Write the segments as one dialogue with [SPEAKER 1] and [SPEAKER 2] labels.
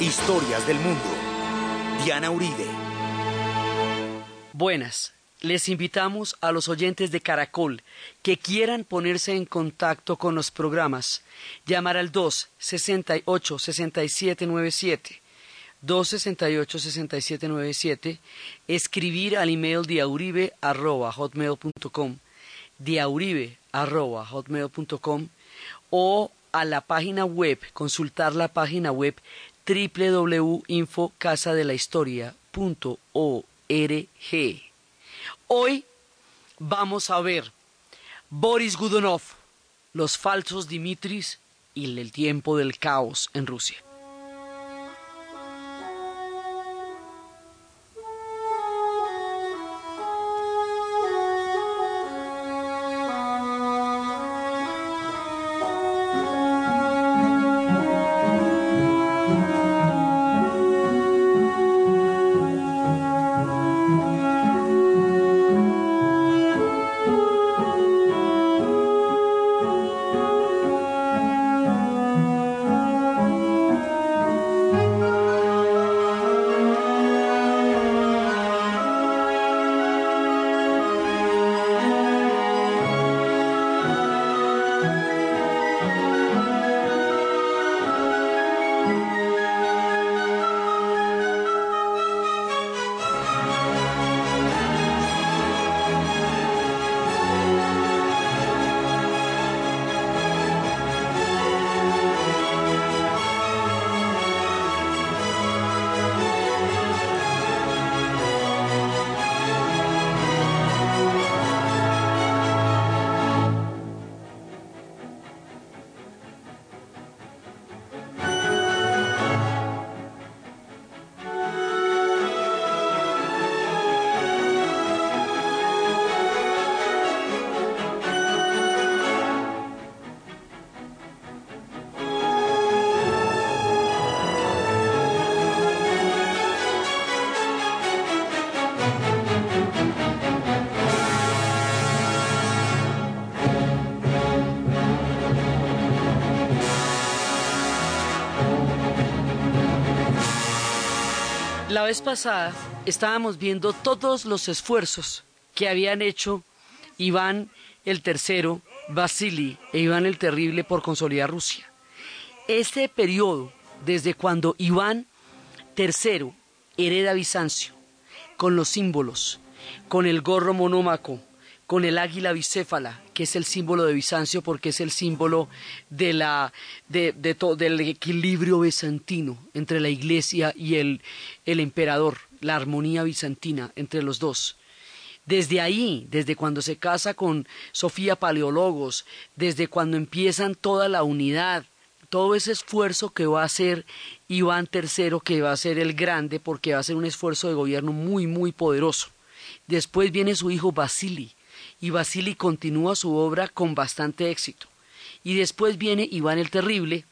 [SPEAKER 1] Historias del mundo. Diana Uribe.
[SPEAKER 2] Buenas. Les invitamos a los oyentes de Caracol que quieran ponerse en contacto con los programas, llamar al 268 6797 268 6797 escribir al email diauribe.hotmail.com diauribe.hotmail.com o a la página web, consultar la página web www.casadelahistoria.org. Hoy vamos a ver Boris Gudonov, los falsos Dimitris y el tiempo del caos en Rusia. Vez pasada estábamos viendo todos los esfuerzos que habían hecho Iván el Tercero, Vasily e Iván el Terrible por consolidar Rusia. Este periodo, desde cuando Iván III hereda Bizancio, con los símbolos, con el gorro monómaco, con el águila bicéfala, que es el símbolo de Bizancio porque es el símbolo de la, de, del equilibrio bizantino entre la iglesia y el, el emperador, la armonía bizantina entre los dos. Desde ahí, desde cuando se casa con Sofía Paleologos, desde cuando empiezan toda la unidad, todo ese esfuerzo que va a hacer Iván III, que va a ser el grande, porque va a ser un esfuerzo de gobierno muy, muy poderoso. Después viene su hijo Basili, y Basili continúa su obra con bastante éxito. Y después viene Iván el Terrible.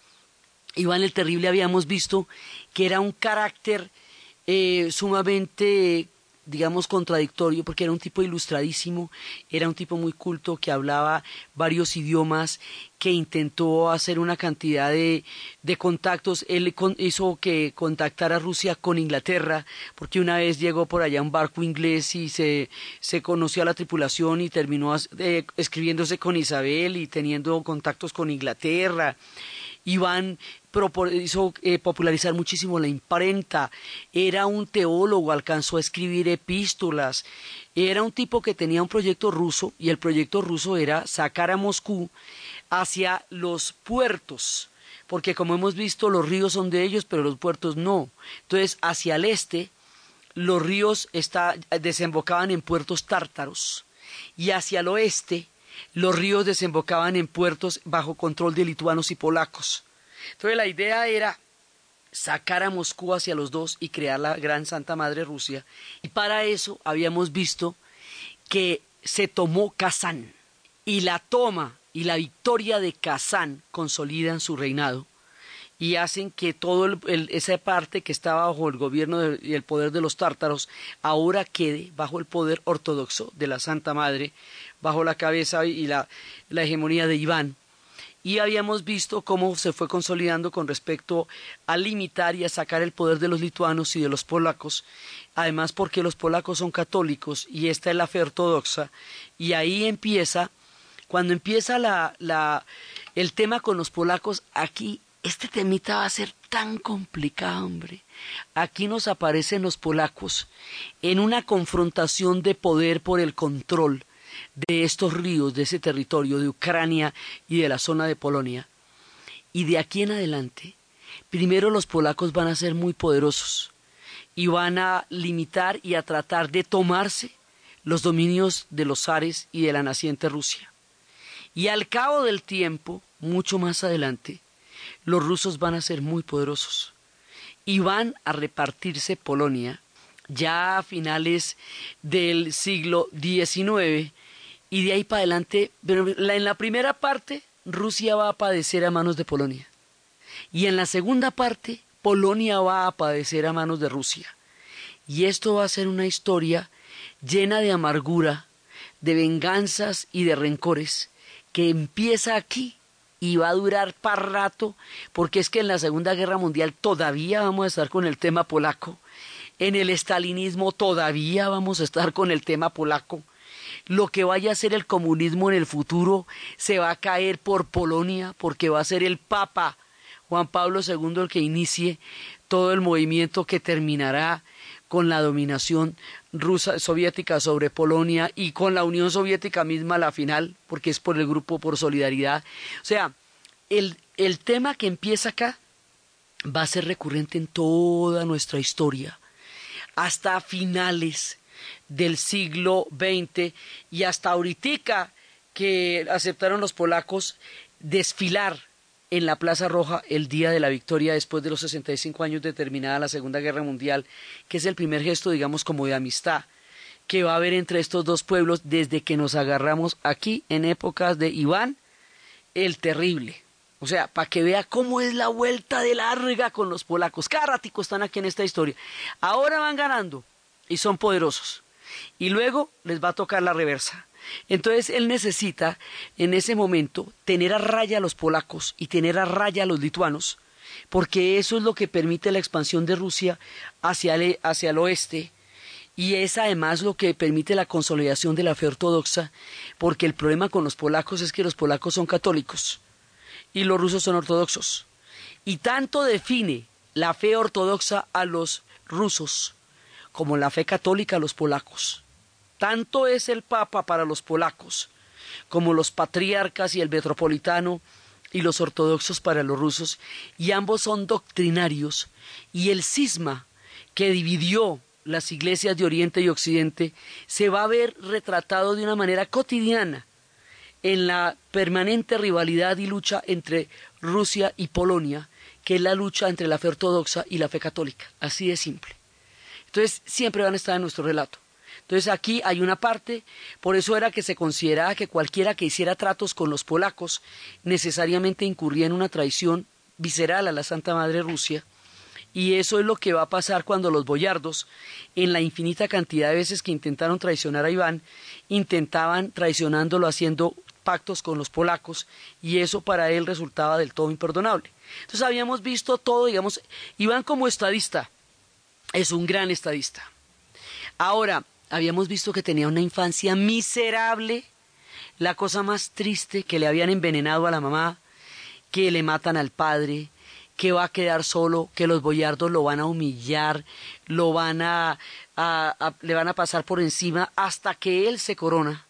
[SPEAKER 2] Iván el Terrible habíamos visto que era un carácter eh, sumamente digamos, contradictorio, porque era un tipo ilustradísimo, era un tipo muy culto que hablaba varios idiomas, que intentó hacer una cantidad de, de contactos. Él hizo que contactara Rusia con Inglaterra, porque una vez llegó por allá un barco inglés y se, se conoció a la tripulación y terminó eh, escribiéndose con Isabel y teniendo contactos con Inglaterra. Iván hizo eh, popularizar muchísimo la imprenta, era un teólogo, alcanzó a escribir epístolas, era un tipo que tenía un proyecto ruso y el proyecto ruso era sacar a Moscú hacia los puertos, porque como hemos visto los ríos son de ellos, pero los puertos no. Entonces, hacia el este, los ríos desembocaban en puertos tártaros y hacia el oeste, los ríos desembocaban en puertos bajo control de lituanos y polacos. Entonces la idea era sacar a Moscú hacia los dos y crear la gran Santa Madre Rusia. Y para eso habíamos visto que se tomó Kazán y la toma y la victoria de Kazán consolidan su reinado y hacen que toda esa parte que estaba bajo el gobierno y el poder de los tártaros ahora quede bajo el poder ortodoxo de la Santa Madre, bajo la cabeza y la hegemonía de Iván. Y habíamos visto cómo se fue consolidando con respecto a limitar y a sacar el poder de los lituanos y de los polacos, además porque los polacos son católicos y esta es la fe ortodoxa, y ahí empieza, cuando empieza la, la, el tema con los polacos, aquí este temita va a ser tan complicado, hombre. Aquí nos aparecen los polacos en una confrontación de poder por el control de estos ríos, de ese territorio, de Ucrania y de la zona de Polonia. Y de aquí en adelante, primero los polacos van a ser muy poderosos y van a limitar y a tratar de tomarse los dominios de los zares y de la naciente Rusia. Y al cabo del tiempo, mucho más adelante, los rusos van a ser muy poderosos y van a repartirse Polonia ya a finales del siglo XIX y de ahí para adelante, en la primera parte Rusia va a padecer a manos de Polonia. Y en la segunda parte Polonia va a padecer a manos de Rusia. Y esto va a ser una historia llena de amargura, de venganzas y de rencores, que empieza aquí y va a durar para rato, porque es que en la Segunda Guerra Mundial todavía vamos a estar con el tema polaco, en el estalinismo todavía vamos a estar con el tema polaco, lo que vaya a ser el comunismo en el futuro se va a caer por Polonia, porque va a ser el Papa Juan Pablo II el que inicie todo el movimiento que terminará con la dominación rusa soviética sobre Polonia y con la Unión Soviética misma a la final, porque es por el grupo por solidaridad. O sea, el, el tema que empieza acá va a ser recurrente en toda nuestra historia, hasta finales del siglo XX y hasta ahorita que aceptaron los polacos desfilar en la Plaza Roja el día de la victoria después de los 65 años de terminada la Segunda Guerra Mundial, que es el primer gesto, digamos, como de amistad que va a haber entre estos dos pueblos desde que nos agarramos aquí en épocas de Iván el Terrible. O sea, para que vea cómo es la vuelta de larga con los polacos. Cada están aquí en esta historia. Ahora van ganando y son poderosos. Y luego les va a tocar la reversa. Entonces él necesita en ese momento tener a raya a los polacos y tener a raya a los lituanos, porque eso es lo que permite la expansión de Rusia hacia el, hacia el oeste y es además lo que permite la consolidación de la fe ortodoxa, porque el problema con los polacos es que los polacos son católicos y los rusos son ortodoxos. Y tanto define la fe ortodoxa a los rusos como la fe católica a los polacos. Tanto es el Papa para los polacos como los patriarcas y el metropolitano y los ortodoxos para los rusos, y ambos son doctrinarios, y el cisma que dividió las iglesias de Oriente y Occidente se va a ver retratado de una manera cotidiana en la permanente rivalidad y lucha entre Rusia y Polonia, que es la lucha entre la fe ortodoxa y la fe católica, así de simple. Entonces, siempre van a estar en nuestro relato. Entonces aquí hay una parte, por eso era que se consideraba que cualquiera que hiciera tratos con los polacos necesariamente incurría en una traición visceral a la Santa Madre Rusia, y eso es lo que va a pasar cuando los boyardos, en la infinita cantidad de veces que intentaron traicionar a Iván, intentaban traicionándolo haciendo pactos con los polacos, y eso para él resultaba del todo imperdonable. Entonces habíamos visto todo, digamos, Iván como estadista es un gran estadista. Ahora, habíamos visto que tenía una infancia miserable, la cosa más triste, que le habían envenenado a la mamá, que le matan al padre, que va a quedar solo, que los boyardos lo van a humillar, lo van a, le van a pasar por encima hasta que él se corona.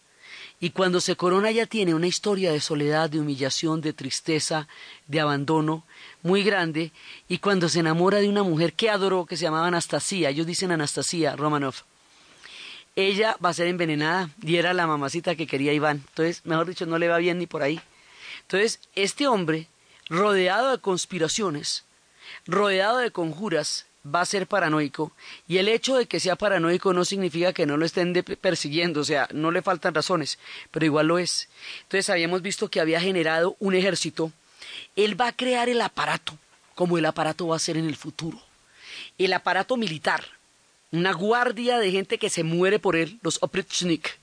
[SPEAKER 2] Y cuando se corona ya tiene una historia de soledad, de humillación, de tristeza, de abandono muy grande. Y cuando se enamora de una mujer que adoró, que se llamaba Anastasia, ellos dicen Anastasia Romanov, ella va a ser envenenada y era la mamacita que quería Iván. Entonces, mejor dicho, no le va bien ni por ahí. Entonces, este hombre, rodeado de conspiraciones, rodeado de conjuras, va a ser paranoico. Y el hecho de que sea paranoico no significa que no lo estén persiguiendo, o sea, no le faltan razones, pero igual lo es. Entonces, habíamos visto que había generado un ejército. Él va a crear el aparato, como el aparato va a ser en el futuro. El aparato militar una guardia de gente que se muere por él, los oprichnik.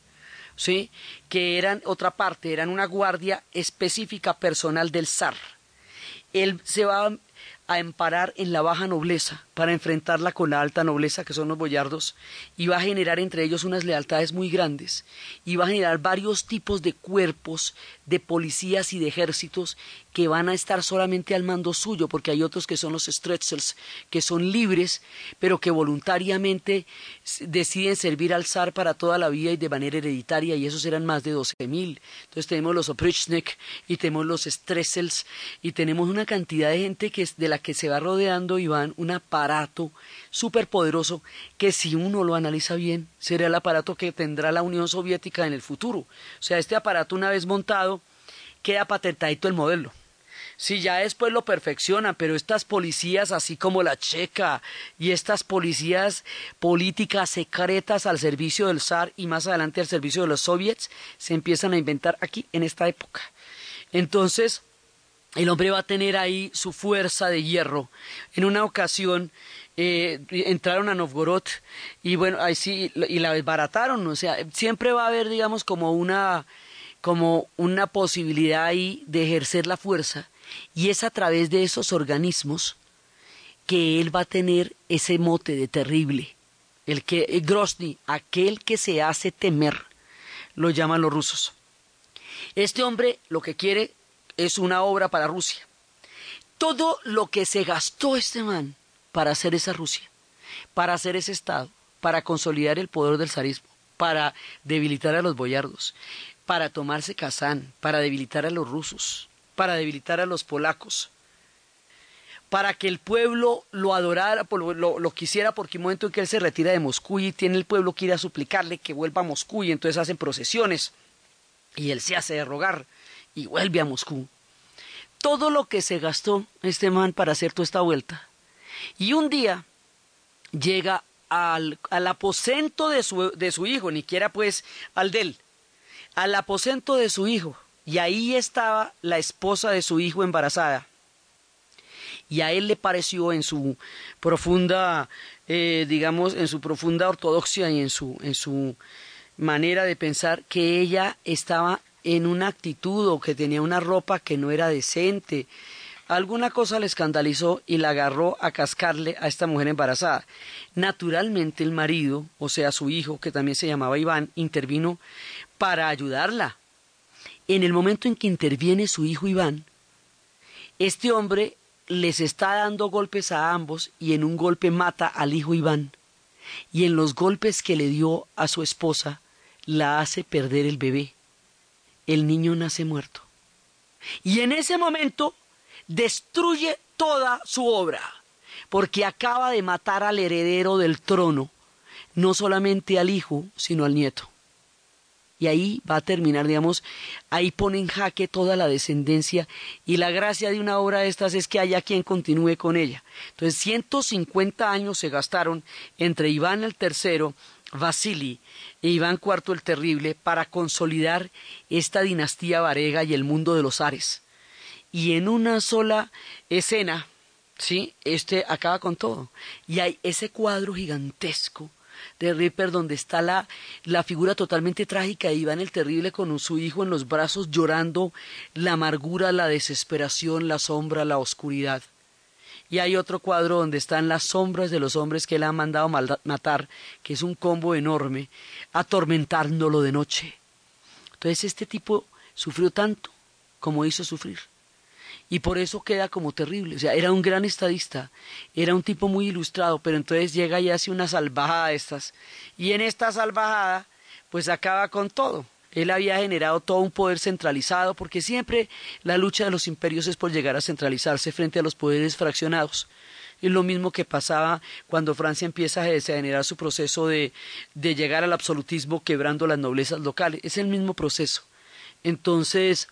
[SPEAKER 2] ¿sí? que eran otra parte, eran una guardia específica personal del zar. Él se va a emparar en la baja nobleza para enfrentarla con la alta nobleza, que son los boyardos, y va a generar entre ellos unas lealtades muy grandes, y va a generar varios tipos de cuerpos, de policías y de ejércitos que van a estar solamente al mando suyo, porque hay otros que son los Stretzels, que son libres, pero que voluntariamente deciden servir al zar para toda la vida y de manera hereditaria, y esos eran más de doce mil. Entonces tenemos los Oprichnik y tenemos los Stretzels, y tenemos una cantidad de gente que es de la que se va rodeando Iván un aparato súper poderoso que si uno lo analiza bien, será el aparato que tendrá la Unión Soviética en el futuro. O sea, este aparato una vez montado, queda patentadito el modelo. Si ya después lo perfeccionan, pero estas policías, así como la checa, y estas policías políticas secretas al servicio del zar y más adelante al servicio de los soviets, se empiezan a inventar aquí en esta época. Entonces, el hombre va a tener ahí su fuerza de hierro. En una ocasión eh, entraron a Novgorod y bueno, ahí sí, y la desbarataron, o sea, siempre va a haber, digamos, como una, como una posibilidad ahí de ejercer la fuerza y es a través de esos organismos que él va a tener ese mote de terrible. El que Grozny, aquel que se hace temer, lo llaman los rusos. Este hombre lo que quiere es una obra para Rusia. Todo lo que se gastó este man para hacer esa Rusia, para hacer ese Estado, para consolidar el poder del zarismo, para debilitar a los boyardos, para tomarse Kazán, para debilitar a los rusos, para debilitar a los polacos, para que el pueblo lo adorara, lo, quisiera, porque el momento en que él se retira de Moscú y tiene el pueblo que ir a suplicarle que vuelva a Moscú y entonces hacen procesiones y él se hace de rogar y vuelve a Moscú. Todo lo que se gastó este man para hacer toda esta vuelta. Y un día llega al, al aposento de su, de su hijo, ni pues al de él, al aposento de su hijo. Y ahí estaba la esposa de su hijo embarazada. Y a él le pareció en su profunda, eh, digamos, en su profunda ortodoxia y en su, en su manera de pensar que ella estaba en una actitud o que tenía una ropa que no era decente. Alguna cosa le escandalizó y la agarró a cascarle a esta mujer embarazada. Naturalmente el marido, o sea su hijo, que también se llamaba Iván, intervino para ayudarla. En el momento en que interviene su hijo Iván, este hombre les está dando golpes a ambos y en un golpe mata al hijo Iván. Y en los golpes que le dio a su esposa, la hace perder el bebé el niño nace muerto. Y en ese momento destruye toda su obra, porque acaba de matar al heredero del trono, no solamente al hijo, sino al nieto. Y ahí va a terminar, digamos, ahí pone en jaque toda la descendencia y la gracia de una obra de estas es que haya quien continúe con ella. Entonces, 150 años se gastaron entre Iván el tercero Vasili e Iván IV el Terrible para consolidar esta dinastía varega y el mundo de los Ares. Y en una sola escena, ¿sí? Este acaba con todo. Y hay ese cuadro gigantesco de Ripper donde está la, la figura totalmente trágica de Iván el Terrible con su hijo en los brazos llorando la amargura, la desesperación, la sombra, la oscuridad y hay otro cuadro donde están las sombras de los hombres que él ha mandado matar, que es un combo enorme, atormentándolo de noche. Entonces este tipo sufrió tanto como hizo sufrir. Y por eso queda como terrible. O sea, era un gran estadista, era un tipo muy ilustrado, pero entonces llega y hace una salvajada de estas. Y en esta salvajada, pues acaba con todo. Él había generado todo un poder centralizado, porque siempre la lucha de los imperios es por llegar a centralizarse frente a los poderes fraccionados. Es lo mismo que pasaba cuando Francia empieza a generar su proceso de, de llegar al absolutismo quebrando las noblezas locales. Es el mismo proceso. Entonces,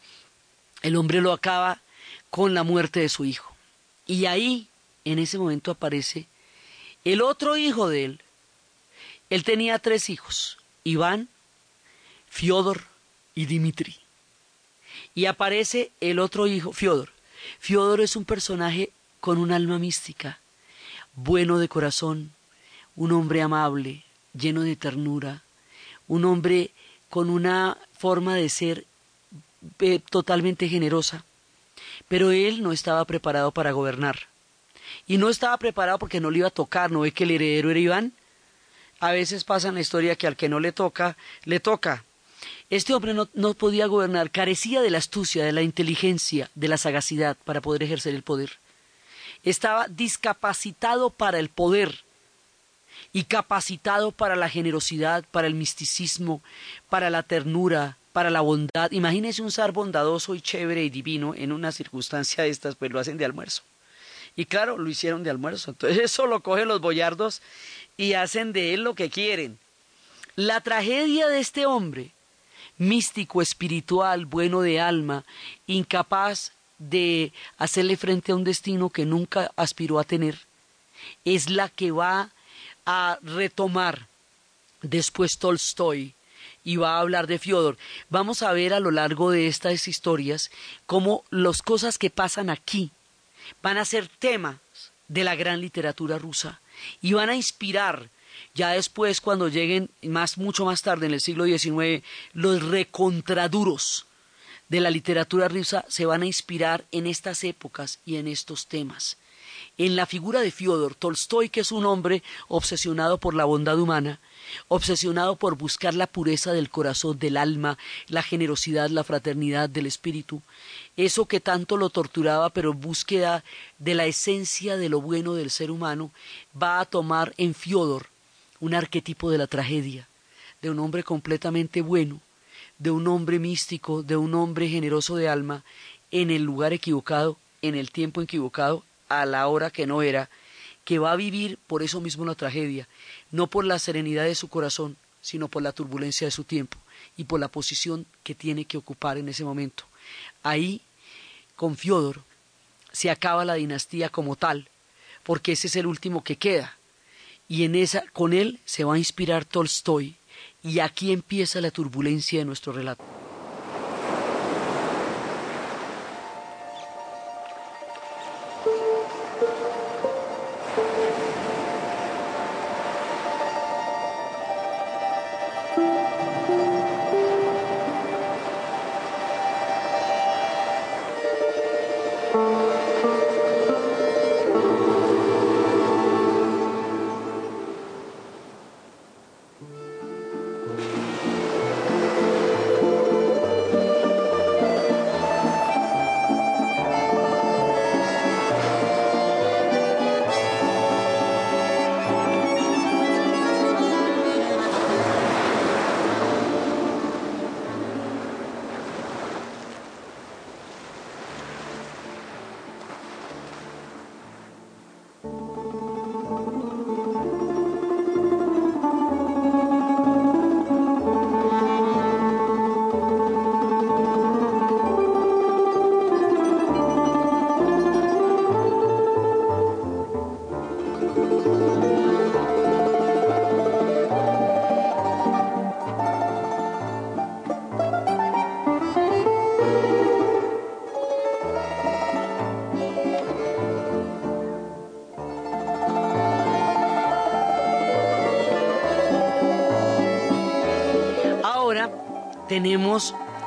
[SPEAKER 2] el hombre lo acaba con la muerte de su hijo. Y ahí, en ese momento, aparece el otro hijo de él. Él tenía tres hijos, Iván, Fiodor y Dimitri. Y aparece el otro hijo, Fiodor. Fiodor es un personaje con un alma mística, bueno de corazón, un hombre amable, lleno de ternura, un hombre con una forma de ser eh, totalmente generosa, pero él no estaba preparado para gobernar. Y no estaba preparado porque no le iba a tocar, no ve que el heredero era Iván. A veces pasa en la historia que al que no le toca, le toca. Este hombre no, no podía gobernar, carecía de la astucia, de la inteligencia, de la sagacidad para poder ejercer el poder. Estaba discapacitado para el poder y capacitado para la generosidad, para el misticismo, para la ternura, para la bondad. Imagínese un zar bondadoso y chévere y divino en una circunstancia de estas, pues lo hacen de almuerzo. Y claro, lo hicieron de almuerzo. Entonces eso lo cogen los boyardos y hacen de él lo que quieren. La tragedia de este hombre, místico, espiritual, bueno de alma, incapaz de hacerle frente a un destino que nunca aspiró a tener, es la que va a retomar después Tolstoy y va a hablar de Fyodor. Vamos a ver a lo largo de estas historias cómo las cosas que pasan aquí van a ser temas de la gran literatura rusa y van a inspirar ya después cuando lleguen más mucho más tarde en el siglo XIX los recontraduros de la literatura rusa se van a inspirar en estas épocas y en estos temas. En la figura de Fyodor Tolstoy, que es un hombre obsesionado por la bondad humana, obsesionado por buscar la pureza del corazón, del alma, la generosidad, la fraternidad del espíritu, eso que tanto lo torturaba, pero en búsqueda de la esencia de lo bueno del ser humano, va a tomar en Fyodor un arquetipo de la tragedia, de un hombre completamente bueno, de un hombre místico, de un hombre generoso de alma, en el lugar equivocado, en el tiempo equivocado, a la hora que no era, que va a vivir por eso mismo la tragedia, no por la serenidad de su corazón, sino por la turbulencia de su tiempo y por la posición que tiene que ocupar en ese momento. Ahí, con Fiodor, se acaba la dinastía como tal, porque ese es el último que queda. Y en esa, con él se va a inspirar Tolstoy, y aquí empieza la turbulencia de nuestro relato.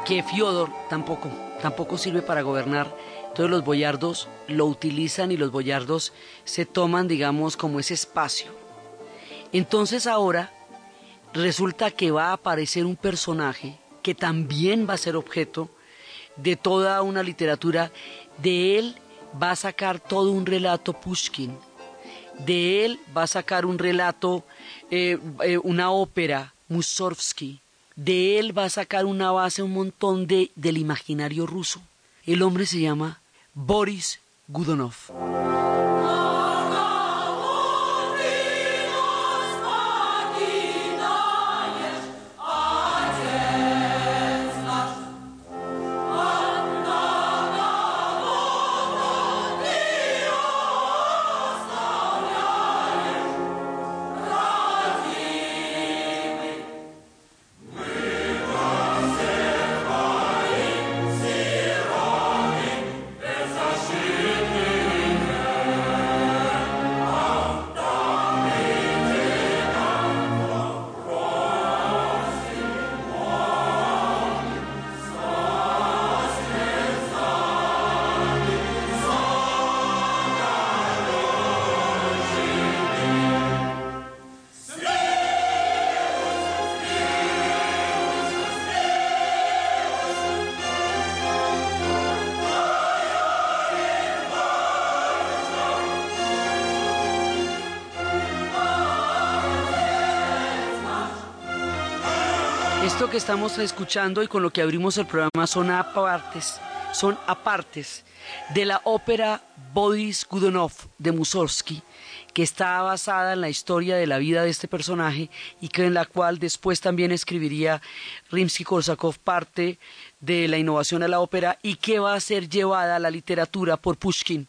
[SPEAKER 2] Que Fiodor tampoco, tampoco sirve para gobernar. Todos los boyardos lo utilizan y los boyardos se toman, digamos, como ese espacio. Entonces ahora resulta que va a aparecer un personaje que también va a ser objeto de toda una literatura. De él va a sacar todo un relato Pushkin. De él va a sacar un relato, eh, eh, una ópera, Mussorgsky de él va a sacar una base un montón de, del imaginario ruso. El hombre se llama Boris Gudonov. Que estamos escuchando y con lo que abrimos el programa son apartes, son apartes de la ópera Boris Godunov de Mussorgsky, que está basada en la historia de la vida de este personaje y que en la cual después también escribiría Rimsky-Korsakov parte de la innovación de la ópera y que va a ser llevada a la literatura por Pushkin,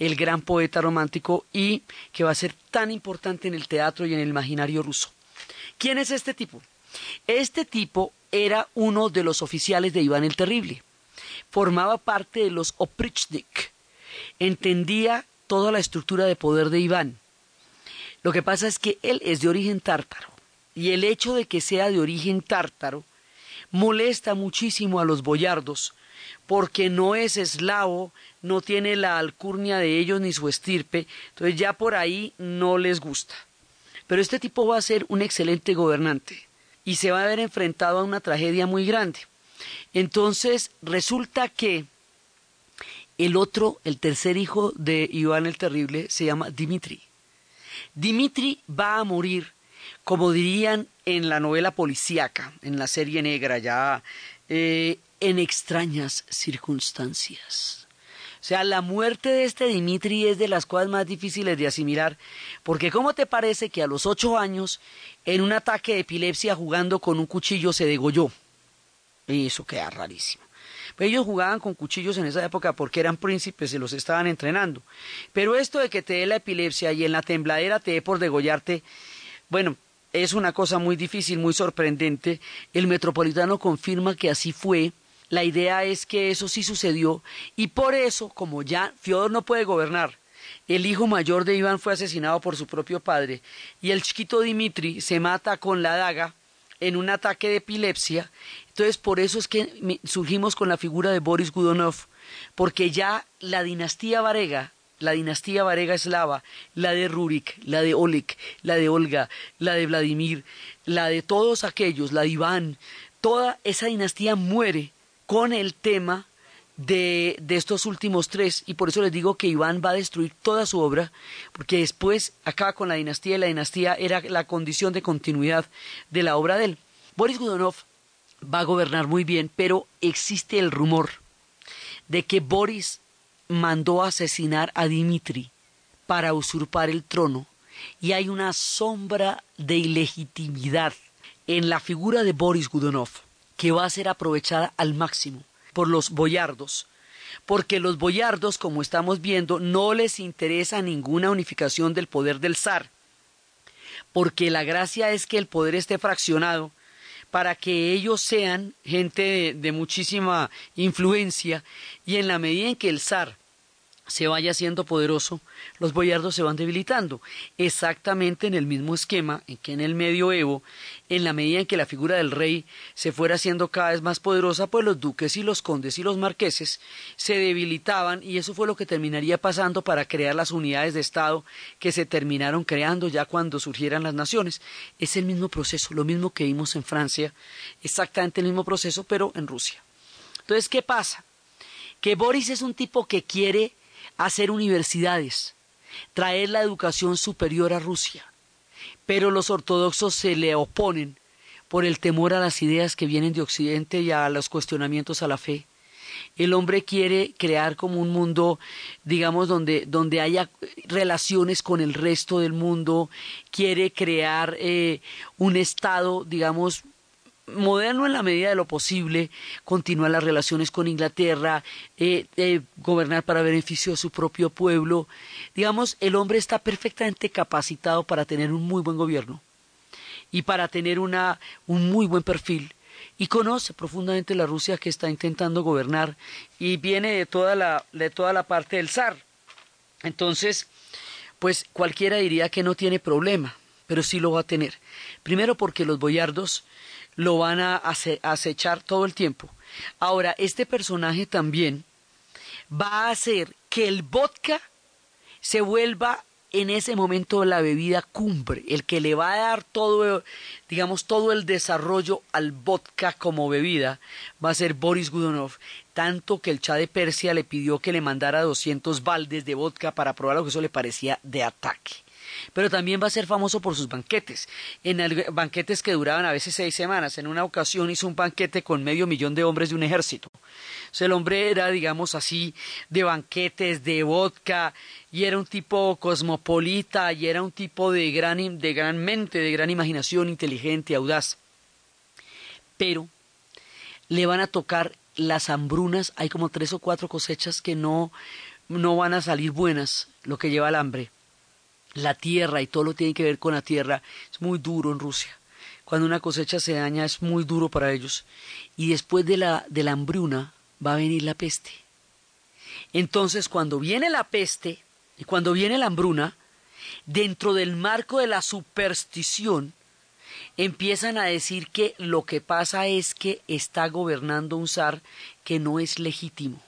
[SPEAKER 2] el gran poeta romántico y que va a ser tan importante en el teatro y en el imaginario ruso. ¿Quién es este tipo? Este tipo era uno de los oficiales de Iván el Terrible. Formaba parte de los Oprichnik. Entendía toda la estructura de poder de Iván. Lo que pasa es que él es de origen tártaro. Y el hecho de que sea de origen tártaro molesta muchísimo a los boyardos, porque no es eslavo, no tiene la alcurnia de ellos ni su estirpe, entonces ya por ahí no les gusta. Pero este tipo va a ser un excelente gobernante y se va a ver enfrentado a una tragedia muy grande. Entonces resulta que el otro, el tercer hijo de Iván el Terrible, se llama Dimitri. Dimitri va a morir, como dirían en la novela policíaca, en la serie negra, ya eh, en extrañas circunstancias. Sea, la muerte de este Dimitri es de las cosas más difíciles de asimilar, porque ¿cómo te parece que a los ocho años, en un ataque de epilepsia jugando con un cuchillo, se degolló? Y eso queda rarísimo. Pero ellos jugaban con cuchillos en esa época porque eran príncipes, se los estaban entrenando. Pero esto de que te dé la epilepsia y en la tembladera te dé por degollarte, bueno, es una cosa muy difícil, muy sorprendente. El metropolitano confirma que así fue la idea es que eso sí sucedió y por eso, como ya Fiodor no puede gobernar, el hijo mayor de Iván fue asesinado por su propio padre y el chiquito Dimitri se mata con la daga en un ataque de epilepsia. Entonces, por eso es que surgimos con la figura de Boris Gudonov, porque ya la dinastía Varega, la dinastía Varega eslava, la de Rurik, la de Oleg, la de Olga, la de Vladimir, la de todos aquellos, la de Iván, toda esa dinastía muere con el tema de, de, estos últimos tres, y por eso les digo que Iván va a destruir toda su obra, porque después acaba con la dinastía, y la dinastía era la condición de continuidad de la obra de él. Boris Godunov va a gobernar muy bien, pero existe el rumor de que Boris mandó asesinar a Dimitri para usurpar el trono, y hay una sombra de ilegitimidad en la figura de Boris Godunov que va a ser aprovechada al máximo por los boyardos, porque los boyardos, como estamos viendo, no les interesa ninguna unificación del poder del zar, porque la gracia es que el poder esté fraccionado para que ellos sean gente de, de muchísima influencia y en la medida en que el zar se vaya siendo poderoso, los boyardos se van debilitando. Exactamente en el mismo esquema en que en el medioevo, en la medida en que la figura del rey se fuera haciendo cada vez más poderosa, pues los duques y los condes y los marqueses se debilitaban y eso fue lo que terminaría pasando para crear las unidades de Estado que se terminaron creando ya cuando surgieran las naciones. Es el mismo proceso, lo mismo que vimos en Francia, exactamente el mismo proceso, pero en Rusia. Entonces, ¿qué pasa? Que Boris es un tipo que quiere hacer universidades, traer la educación superior a Rusia. Pero los ortodoxos se le oponen por el temor a las ideas que vienen de Occidente y a los cuestionamientos a la fe. El hombre quiere crear como un mundo, digamos, donde, donde haya relaciones con el resto del mundo, quiere crear eh, un Estado, digamos, moderno en la medida de lo posible, continuar las relaciones con Inglaterra, eh, eh, gobernar para beneficio de su propio pueblo. Digamos, el hombre está perfectamente capacitado para tener un muy buen gobierno y para tener una, un muy buen perfil. Y conoce profundamente la Rusia que está intentando gobernar y viene de toda la, de toda la parte del zar. Entonces, pues cualquiera diría que no tiene problema, pero sí lo va a tener. Primero porque los boyardos lo van a acechar todo el tiempo. Ahora, este personaje también va a hacer que el vodka se vuelva en ese momento la bebida cumbre, el que le va a dar todo, digamos, todo el desarrollo al vodka como bebida, va a ser Boris Gudonov, tanto que el Shah de Persia le pidió que le mandara 200 baldes de vodka para probar lo que eso le parecía de ataque. Pero también va a ser famoso por sus banquetes, en banquetes que duraban a veces seis semanas. En una ocasión hizo un banquete con medio millón de hombres de un ejército. El hombre era, digamos así, de banquetes, de vodka, y era un tipo cosmopolita, y era un tipo de gran, de gran mente, de gran imaginación, inteligente, audaz. Pero le van a tocar las hambrunas, hay como tres o cuatro cosechas que no, no van a salir buenas, lo que lleva al hambre. La tierra y todo lo que tiene que ver con la tierra es muy duro en Rusia. Cuando una cosecha se daña es muy duro para ellos. Y después de la, de la hambruna va a venir la peste. Entonces, cuando viene la peste y cuando viene la hambruna, dentro del marco de la superstición, empiezan a decir que lo que pasa es que está gobernando un zar que no es legítimo,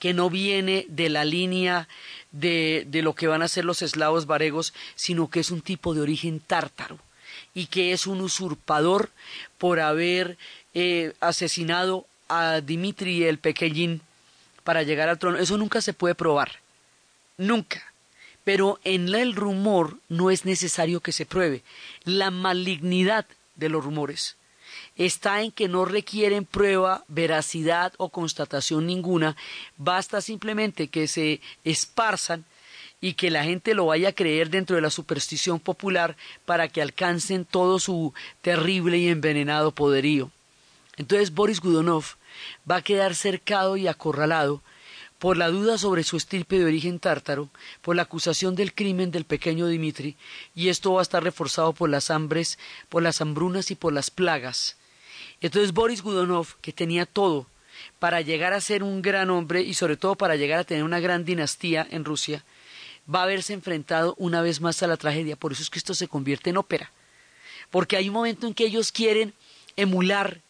[SPEAKER 2] que no viene de la línea de, de lo que van a ser los eslavos varegos, sino que es un tipo de origen tártaro y que es un usurpador por haber eh, asesinado a Dimitri el Pequeñín para llegar al trono. Eso nunca se puede probar. Nunca pero en el rumor no es necesario que se pruebe. La malignidad de los rumores está en que no requieren prueba, veracidad o constatación ninguna, basta simplemente que se esparzan y que la gente lo vaya a creer dentro de la superstición popular para que alcancen todo su terrible y envenenado poderío. Entonces Boris Gudonov va a quedar cercado y acorralado por la duda sobre su estirpe de origen tártaro, por la acusación del crimen del pequeño Dimitri, y esto va a estar reforzado por las hambres, por las hambrunas y por las plagas. Entonces Boris Gudonov, que tenía todo para llegar a ser un gran hombre y sobre todo para llegar a tener una gran dinastía en Rusia, va a haberse enfrentado una vez más a la tragedia. Por eso es que esto se convierte en ópera. Porque hay un momento en que ellos quieren emular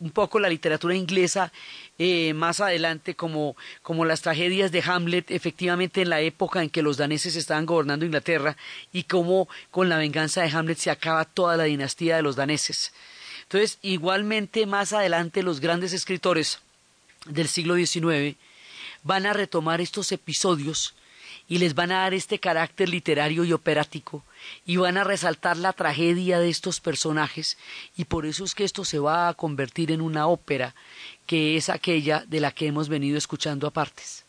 [SPEAKER 2] un poco la literatura inglesa eh, más adelante como, como las tragedias de Hamlet, efectivamente en la época en que los daneses estaban gobernando Inglaterra y cómo con la venganza de Hamlet se acaba toda la dinastía de los daneses. Entonces, igualmente más adelante los grandes escritores del siglo XIX van a retomar estos episodios y les van a dar este carácter literario y operático y van a resaltar la tragedia de estos personajes y por eso es que esto se va a convertir en una ópera que es aquella de la que hemos venido escuchando a partes.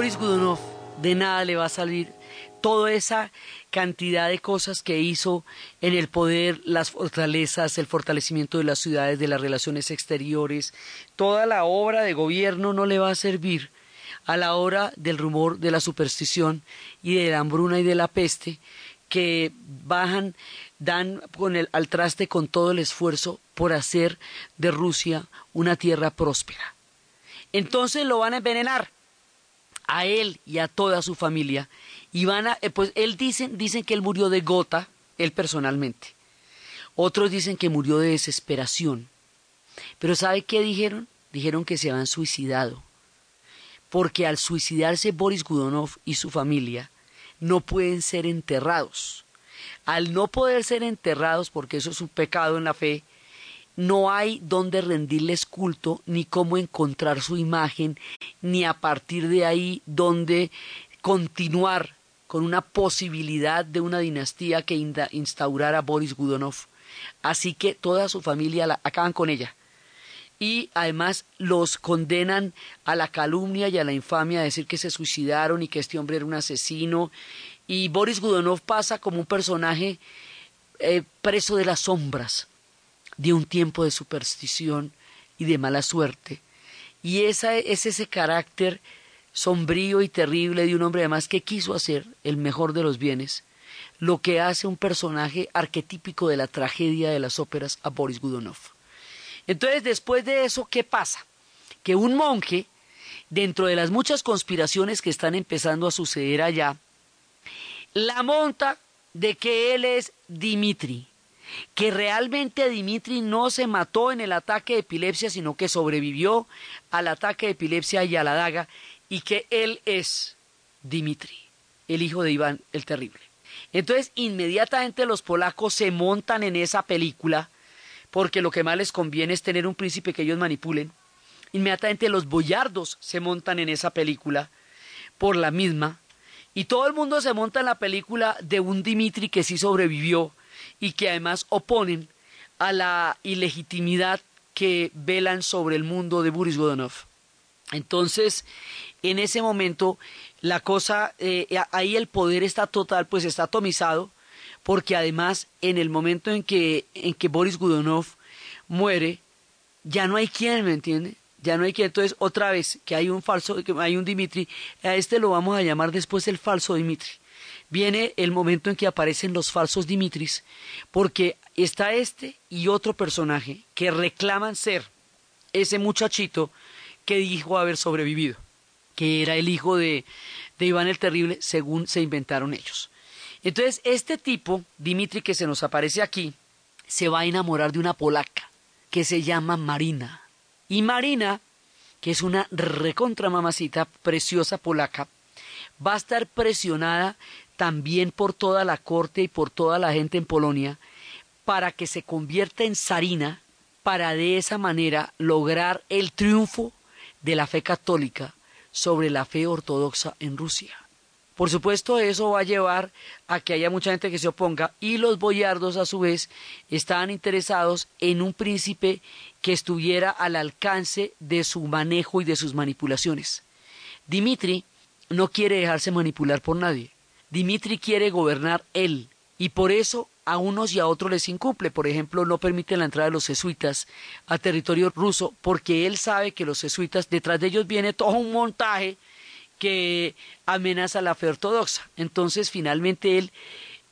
[SPEAKER 2] Boris Gudunov de nada le va a salir toda esa cantidad de cosas que hizo en el poder, las fortalezas, el fortalecimiento de las ciudades, de las relaciones exteriores, toda la obra de gobierno no le va a servir a la hora del rumor de la superstición y de la hambruna y de la peste que bajan, dan con el, al traste con todo el esfuerzo por hacer de Rusia una tierra próspera. Entonces lo van a envenenar a él y a toda su familia. Y van a, eh, pues él dicen, dicen que él murió de gota, él personalmente. Otros dicen que murió de desesperación. Pero ¿sabe qué dijeron? Dijeron que se habían suicidado. Porque al suicidarse Boris Gudonov y su familia, no pueden ser enterrados. al no poder ser enterrados, porque eso es un pecado en la fe, no hay donde rendirles culto, ni cómo encontrar su imagen, ni a partir de ahí donde continuar con una posibilidad de una dinastía que instaurara Boris Gudonov. Así que toda su familia la, acaban con ella. Y además los condenan a la calumnia y a la infamia, a decir que se suicidaron y que este hombre era un asesino. Y Boris Gudonov pasa como un personaje eh, preso de las sombras de un tiempo de superstición y de mala suerte. Y esa es ese carácter sombrío y terrible de un hombre además que quiso hacer el mejor de los bienes, lo que hace un personaje arquetípico de la tragedia de las óperas a Boris Gudonov. Entonces, después de eso, ¿qué pasa? Que un monje, dentro de las muchas conspiraciones que están empezando a suceder allá, la monta de que él es Dimitri, que realmente Dimitri no se mató en el ataque de epilepsia, sino que sobrevivió al ataque de epilepsia y a la daga, y que él es Dimitri, el hijo de Iván el Terrible. Entonces, inmediatamente los polacos se montan en esa película, porque lo que más les conviene es tener un príncipe que ellos manipulen. Inmediatamente los boyardos se montan en esa película por la misma, y todo el mundo se monta en la película de un Dimitri que sí sobrevivió y que además oponen a la ilegitimidad que velan sobre el mundo de Boris Godunov. Entonces, en ese momento, la cosa, eh, ahí el poder está total, pues está atomizado, porque además, en el momento en que, en que Boris Godunov muere, ya no hay quien, ¿me entiende? Ya no hay quien. Entonces, otra vez, que hay un falso, que hay un Dimitri, a este lo vamos a llamar después el falso Dimitri. Viene el momento en que aparecen los falsos Dimitris, porque está este y otro personaje que reclaman ser ese muchachito que dijo haber sobrevivido, que era el hijo de, de Iván el Terrible, según se inventaron ellos. Entonces, este tipo, Dimitri, que se nos aparece aquí, se va a enamorar de una polaca que se llama Marina. Y Marina, que es una recontramamacita preciosa polaca, va a estar presionada también por toda la corte y por toda la gente en Polonia para que se convierta en zarina para de esa manera lograr el triunfo de la fe católica sobre la fe ortodoxa en Rusia. Por supuesto, eso va a llevar a que haya mucha gente que se oponga y los boyardos a su vez estaban interesados en un príncipe que estuviera al alcance de su manejo y de sus manipulaciones. Dimitri no quiere dejarse manipular por nadie. Dimitri quiere gobernar él y por eso a unos y a otros les incumple. Por ejemplo, no permite la entrada de los jesuitas a territorio ruso porque él sabe que los jesuitas, detrás de ellos viene todo un montaje que amenaza la fe ortodoxa. Entonces, finalmente, él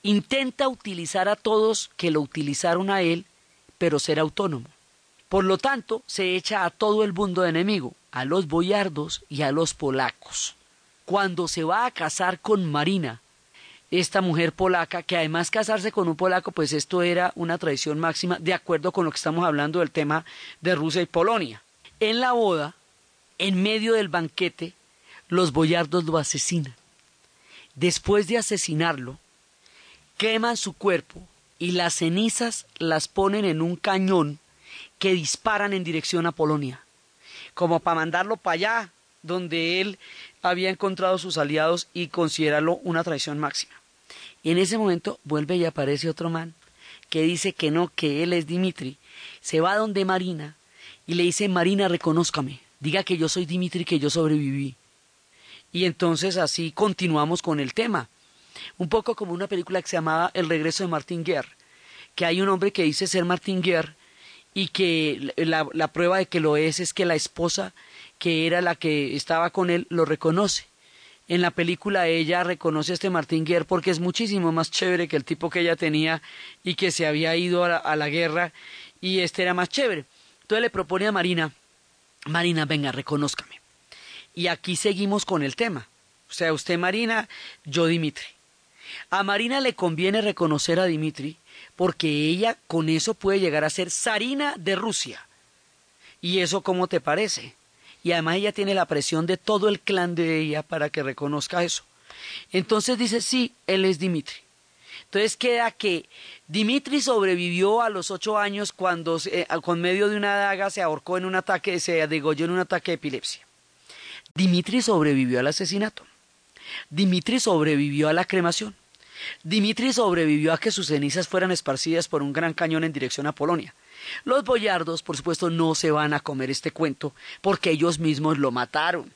[SPEAKER 2] intenta utilizar a todos que lo utilizaron a él, pero ser autónomo. Por lo tanto, se echa a todo el mundo de enemigo, a los boyardos y a los polacos. Cuando se va a casar con Marina, esta mujer polaca, que además casarse con un polaco, pues esto era una tradición máxima, de acuerdo con lo que estamos hablando del tema de Rusia y Polonia. En la boda, en medio del banquete, los boyardos lo asesinan. Después de asesinarlo, queman su cuerpo y las cenizas las ponen en un cañón que disparan en dirección a Polonia, como para mandarlo para allá, donde él había encontrado sus aliados y considerarlo una traición máxima. Y en ese momento vuelve y aparece otro man que dice que no, que él es Dimitri. Se va donde Marina y le dice, Marina, reconózcame, diga que yo soy Dimitri, que yo sobreviví. Y entonces así continuamos con el tema. Un poco como una película que se llamaba El regreso de Martin Guerre, que hay un hombre que dice ser Martin Guerre y que la, la prueba de que lo es es que la esposa que era la que estaba con él, lo reconoce. En la película ella reconoce a este Martín Guerre porque es muchísimo más chévere que el tipo que ella tenía y que se había ido a la, guerra y este era más chévere. Entonces le propone a Marina, Marina, venga, reconózcame. Y aquí seguimos con el tema. O sea, usted Marina, yo Dimitri. A Marina le conviene reconocer a Dimitri porque ella con eso puede llegar a ser zarina de Rusia. ¿Y eso cómo te parece? Y además ella tiene la presión de todo el clan de ella para que reconozca eso. Entonces dice, sí, él es Dimitri. Entonces queda que Dimitri sobrevivió a los ocho años cuando eh, con medio de una daga se ahorcó en un ataque, se degolló en un ataque de epilepsia. Dimitri sobrevivió al asesinato. Dimitri sobrevivió a la cremación. Dimitri sobrevivió a que sus cenizas fueran esparcidas por un gran cañón en dirección a Polonia. Los boyardos, por supuesto, no se van a comer este cuento porque ellos mismos lo mataron.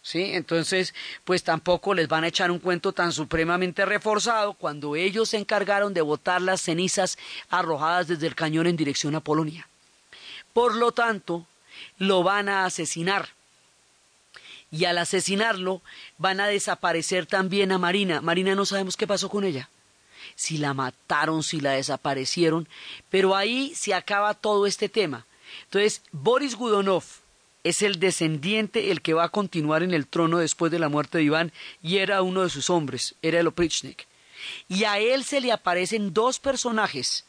[SPEAKER 2] ¿Sí? Entonces, pues tampoco les van a echar un cuento tan supremamente reforzado cuando ellos se encargaron de botar las cenizas arrojadas desde el cañón en dirección a Polonia. Por lo tanto, lo van a asesinar y al asesinarlo van a desaparecer también a Marina. Marina no sabemos qué pasó con ella. Si la mataron, si la desaparecieron, pero ahí se acaba todo este tema. Entonces, Boris Gudonov es el descendiente, el que va a continuar en el trono después de la muerte de Iván, y era uno de sus hombres, era el Oprichnik. Y a él se le aparecen dos personajes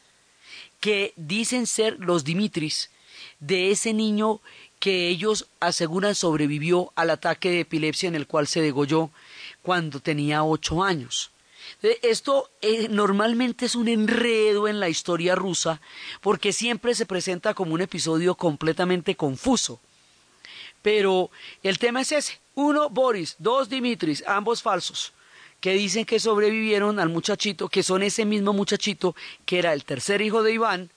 [SPEAKER 2] que dicen ser los Dimitris, de ese niño que ellos aseguran sobrevivió al ataque de epilepsia en el cual se degolló cuando tenía ocho años. Esto eh, normalmente es un enredo en la historia rusa porque siempre se presenta como un episodio completamente confuso. Pero el tema es ese. Uno, Boris, dos, Dimitris, ambos falsos, que dicen que sobrevivieron al muchachito, que son ese mismo muchachito que era el tercer hijo de Iván,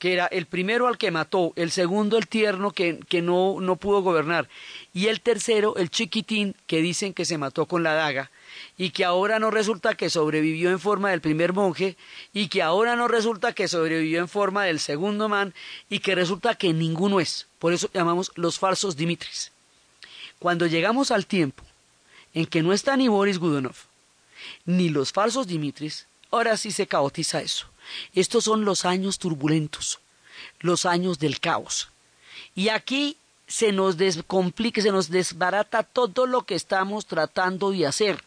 [SPEAKER 2] que era el primero al que mató, el segundo el tierno que, que no, no pudo gobernar, y el tercero el chiquitín que dicen que se mató con la daga, y que ahora no resulta que sobrevivió en forma del primer monje, y que ahora no resulta que sobrevivió en forma del segundo man, y que resulta que ninguno es. Por eso llamamos los falsos Dimitris. Cuando llegamos al tiempo en que no está ni Boris Gudonov, ni los falsos Dimitris, ahora sí se caotiza eso. Estos son los años turbulentos, los años del caos. Y aquí se nos descomplica, se nos desbarata todo lo que estamos tratando de hacer.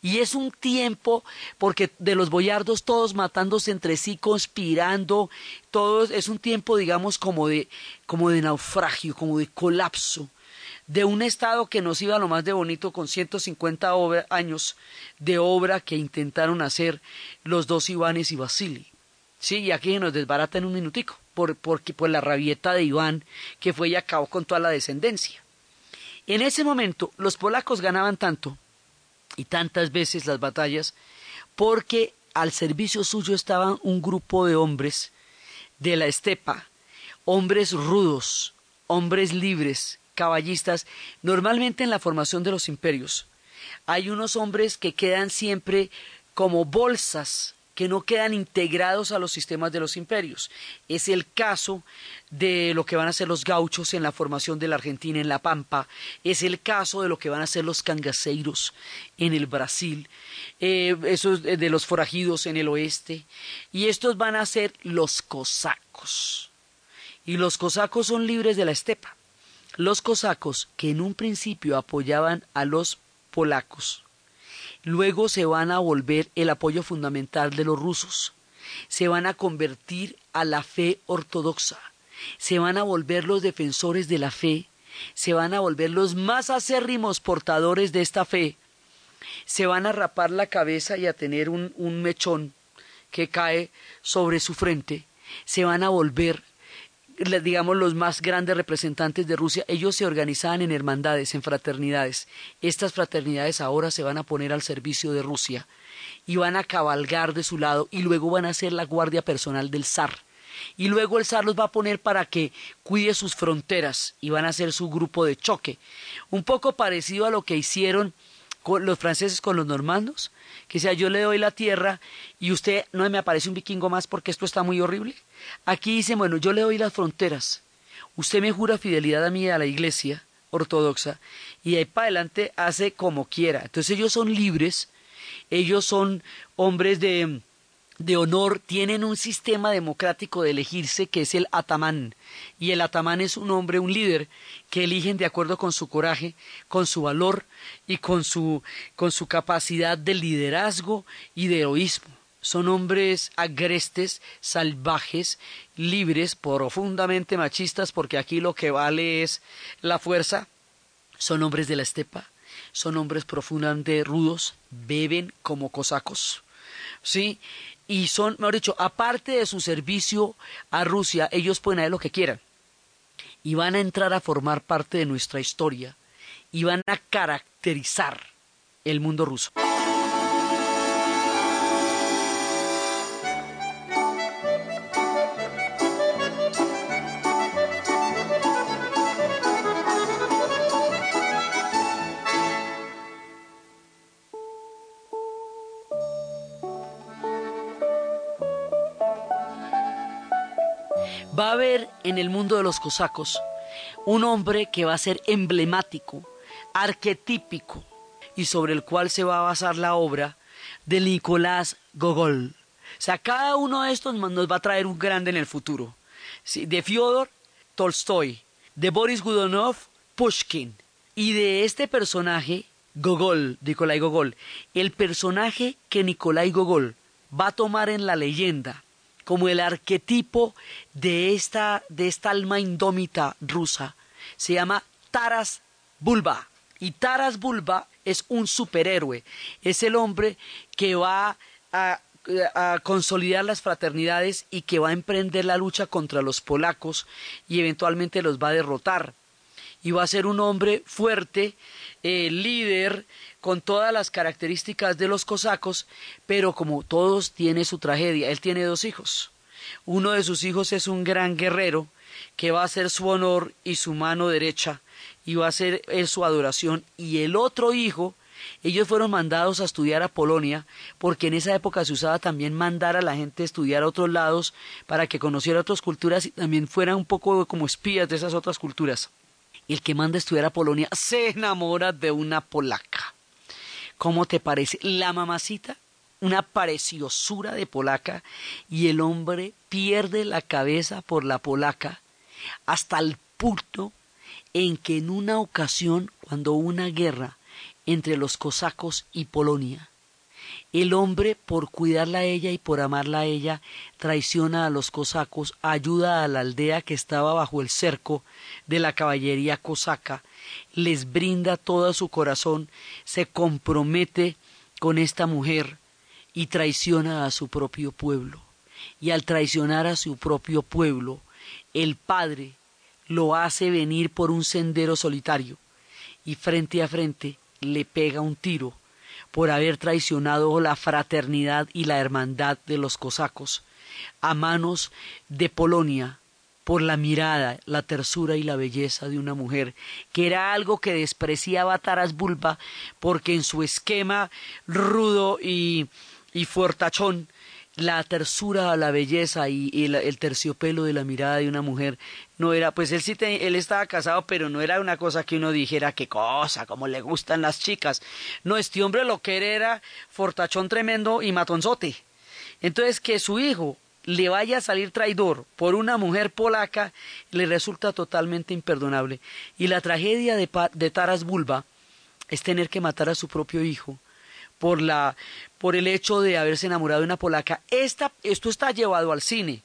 [SPEAKER 2] Y es un tiempo, porque de los boyardos todos matándose entre sí, conspirando, todos, es un tiempo, digamos, como de, como de naufragio, como de colapso, de un estado que nos iba lo más de bonito con 150 años de obra que intentaron hacer los dos Ivanes y Basili. Sí, y aquí nos desbarata en un minutico, por, porque, por la rabieta de Iván, que fue y acabó con toda la descendencia. En ese momento, los polacos ganaban tanto y tantas veces las batallas, porque al servicio suyo estaban un grupo de hombres de la estepa, hombres rudos, hombres libres, caballistas, normalmente en la formación de los imperios. Hay unos hombres que quedan siempre como bolsas que no quedan integrados a los sistemas de los imperios. Es el caso de lo que van a ser los gauchos en la formación de la Argentina en la Pampa, es el caso de lo que van a ser los cangaceiros en el Brasil, eh, esos de los forajidos en el oeste, y estos van a ser los cosacos. Y los cosacos son libres de la estepa. Los cosacos, que en un principio apoyaban a los polacos, luego se van a volver el apoyo fundamental de los rusos, se van a convertir a la fe ortodoxa, se van a volver los defensores de la fe, se van a volver los más acérrimos portadores de esta fe, se van a rapar la cabeza y a tener un, un mechón que cae sobre su frente, se van a volver digamos, los más grandes representantes de Rusia, ellos se organizaban en hermandades, en fraternidades. Estas fraternidades ahora se van a poner al servicio de Rusia y van a cabalgar de su lado y luego van a ser la guardia personal del zar. Y luego el zar los va a poner para que cuide sus fronteras y van a ser su grupo de choque. Un poco parecido a lo que hicieron los franceses con los normandos, que sea yo le doy la tierra y usted no me aparece un vikingo más porque esto está muy horrible. Aquí dice, bueno, yo le doy las fronteras, usted me jura fidelidad a mí a la iglesia ortodoxa y ahí para adelante hace como quiera. Entonces ellos son libres, ellos son hombres de de honor tienen un sistema democrático de elegirse que es el atamán. Y el atamán es un hombre, un líder, que eligen de acuerdo con su coraje, con su valor y con su, con su capacidad de liderazgo y de heroísmo. Son hombres agrestes, salvajes, libres, profundamente machistas, porque aquí lo que vale es la fuerza. Son hombres de la estepa, son hombres profundamente rudos, beben como cosacos ¿sí? Y son, mejor dicho, aparte de su servicio a Rusia, ellos pueden hacer lo que quieran. Y van a entrar a formar parte de nuestra historia y van a caracterizar el mundo ruso. Va a haber en el mundo de los cosacos un hombre que va a ser emblemático, arquetípico, y sobre el cual se va a basar la obra de Nicolás Gogol. O sea, cada uno de estos nos va a traer un grande en el futuro. De Fyodor Tolstoy, de Boris Godunov, Pushkin. Y de este personaje, Gogol, Nicolai Gogol, el personaje que Nicolai Gogol va a tomar en la leyenda como el arquetipo de esta, de esta alma indómita rusa. Se llama Taras Bulba. Y Taras Bulba es un superhéroe. Es el hombre que va a, a, consolidar las fraternidades y que va a emprender la lucha contra los polacos y eventualmente los va a derrotar. Y va a ser un hombre fuerte, eh, líder, con todas las características de los cosacos, pero como todos tiene su tragedia. Él tiene dos hijos. Uno de sus hijos es un gran guerrero que va a ser su honor y su mano derecha y va a ser su adoración. Y el otro hijo, ellos fueron mandados a estudiar a Polonia, porque en esa época se usaba también mandar a la gente a estudiar a otros lados para que conociera otras culturas y también fueran un poco como espías de esas otras culturas. El que manda estudiar a Polonia se enamora de una polaca. ¿Cómo te parece? La mamacita, una preciosura de polaca, y el hombre pierde la cabeza por la polaca hasta el punto en que en una ocasión, cuando hubo una guerra entre los cosacos y Polonia, el hombre, por cuidarla a ella y por amarla a ella, traiciona a los cosacos, ayuda a la aldea que estaba bajo el cerco de la caballería cosaca, les brinda todo su corazón, se compromete con esta mujer y traiciona a su propio pueblo. Y al traicionar a su propio pueblo, el padre lo hace venir por un sendero solitario y frente a frente le pega un tiro por haber traicionado la fraternidad y la hermandad de los cosacos, a manos de Polonia, por la mirada, la tersura y la belleza de una mujer, que era algo que despreciaba Taras Bulba, porque en su esquema rudo y, y fuertachón la tersura, la belleza y, el, terciopelo de la mirada de una mujer no era, pues él sí él estaba casado, pero no era una cosa que uno dijera qué cosa, como le gustan las chicas. No, este hombre lo que era fortachón tremendo y matonzote. Entonces que su hijo le vaya a salir traidor por una mujer polaca le resulta totalmente imperdonable. Y la tragedia de, de Taras Bulba es tener que matar a su propio hijo por, la, por el hecho de haberse enamorado de una polaca. Esta, esto está llevado al cine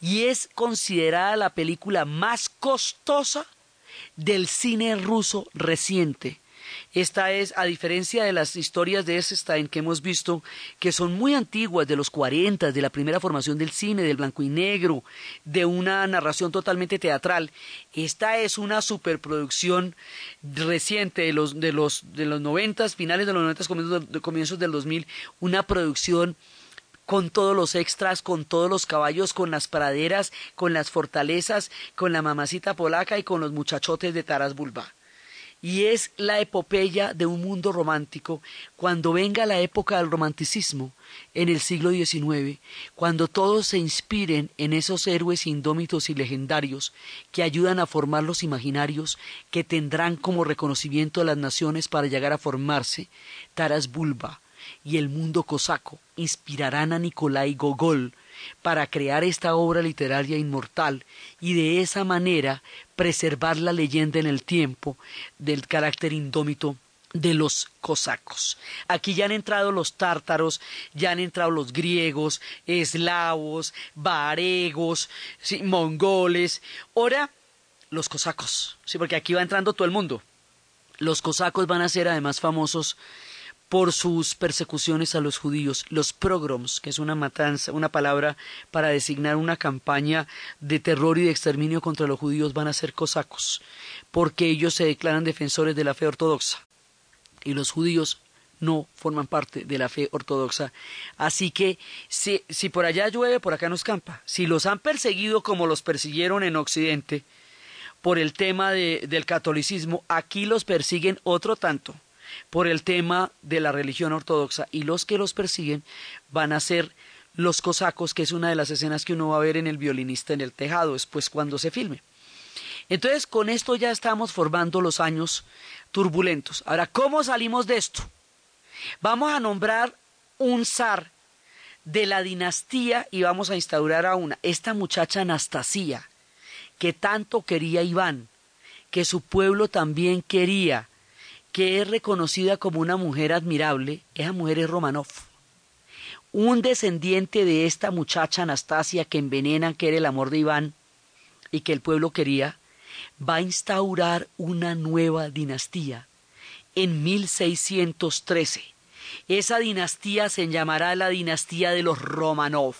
[SPEAKER 2] y es considerada la película más costosa del cine ruso reciente. Esta es, a diferencia de las historias de Eisenstein que hemos visto, que son muy antiguas, de los 40, de la primera formación del cine, del blanco y negro, de una narración totalmente teatral, esta es una superproducción reciente de los, de los, de los 90, finales de los 90, comienzos, comienzos del 2000, una producción con todos los extras, con todos los caballos, con las praderas, con las fortalezas, con la mamacita polaca y con los muchachotes de Taras Bulba y es la epopeya de un mundo romántico cuando venga la época del romanticismo en el siglo XIX, cuando todos se inspiren en esos héroes indómitos y legendarios que ayudan a formar los imaginarios que tendrán como reconocimiento a las naciones para llegar a formarse, Taras Bulba y el mundo cosaco. Inspirarán a Nikolai Gogol para crear esta obra literaria inmortal y de esa manera preservar la leyenda en el tiempo del carácter indómito de los cosacos. Aquí ya han entrado los tártaros, ya han entrado los griegos, eslavos, varegos, mongoles. Ahora, los cosacos, sí, porque aquí va entrando todo el mundo. Los cosacos van a ser además famosos por sus persecuciones a los judíos, los pogroms, que es una matanza, una palabra para designar una campaña de terror y de exterminio contra los judíos, van a ser cosacos, porque ellos se declaran defensores de la fe ortodoxa y los judíos no forman parte de la fe ortodoxa. Así que si, si por allá llueve, por acá no escampa. Si los han perseguido como los persiguieron en Occidente por el tema del catolicismo, aquí los persiguen otro tanto por el tema de la religión ortodoxa y los que los persiguen van a ser los cosacos, que es una de las escenas que uno va a ver en el violinista en el tejado después cuando se filme. Entonces, con esto ya estamos formando los años turbulentos. Ahora, ¿cómo salimos de esto? Vamos a nombrar un zar de la dinastía y vamos a instaurar a una, esta muchacha Anastasia, que tanto quería Iván, que su pueblo también quería, que es reconocida como una mujer admirable, esa mujer es Romanov. Un descendiente de esta muchacha Anastasia que envenenan, que era el amor de Iván y que el pueblo quería, va a instaurar una nueva dinastía en 1613. Esa dinastía se llamará la dinastía de los Romanov.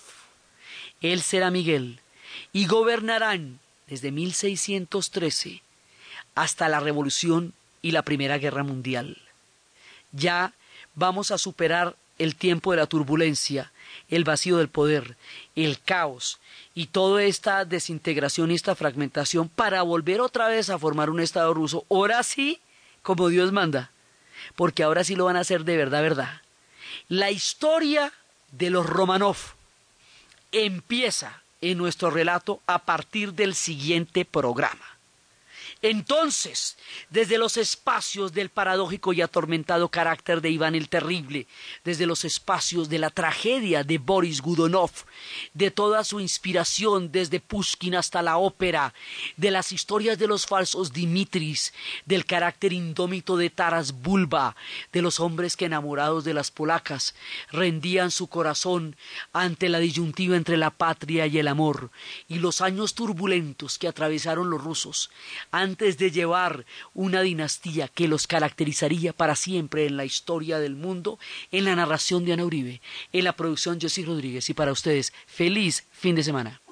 [SPEAKER 2] Él será Miguel y gobernarán desde 1613 hasta la Revolución y la Primera Guerra Mundial. Ya vamos a superar el tiempo de la turbulencia, el vacío del poder, el caos y toda esta desintegración y esta fragmentación para volver otra vez a formar un Estado ruso, ahora sí, como Dios manda, porque ahora sí lo van a hacer de verdad, verdad. La historia de los Romanov empieza en nuestro relato a partir del siguiente programa. Entonces, desde los espacios del paradójico y atormentado carácter de Iván el Terrible, desde los espacios de la tragedia de Boris Gudonov, de toda su inspiración desde Pushkin hasta la ópera, de las historias de los falsos Dimitris, del carácter indómito de Taras Bulba, de los hombres que enamorados de las polacas rendían su corazón ante la disyuntiva entre la patria y el amor, y los años turbulentos que atravesaron los rusos antes de llevar una dinastía que los caracterizaría para siempre en la historia del mundo, en la narración de Ana Uribe, en la producción Jessy Rodríguez y para ustedes, feliz fin de semana.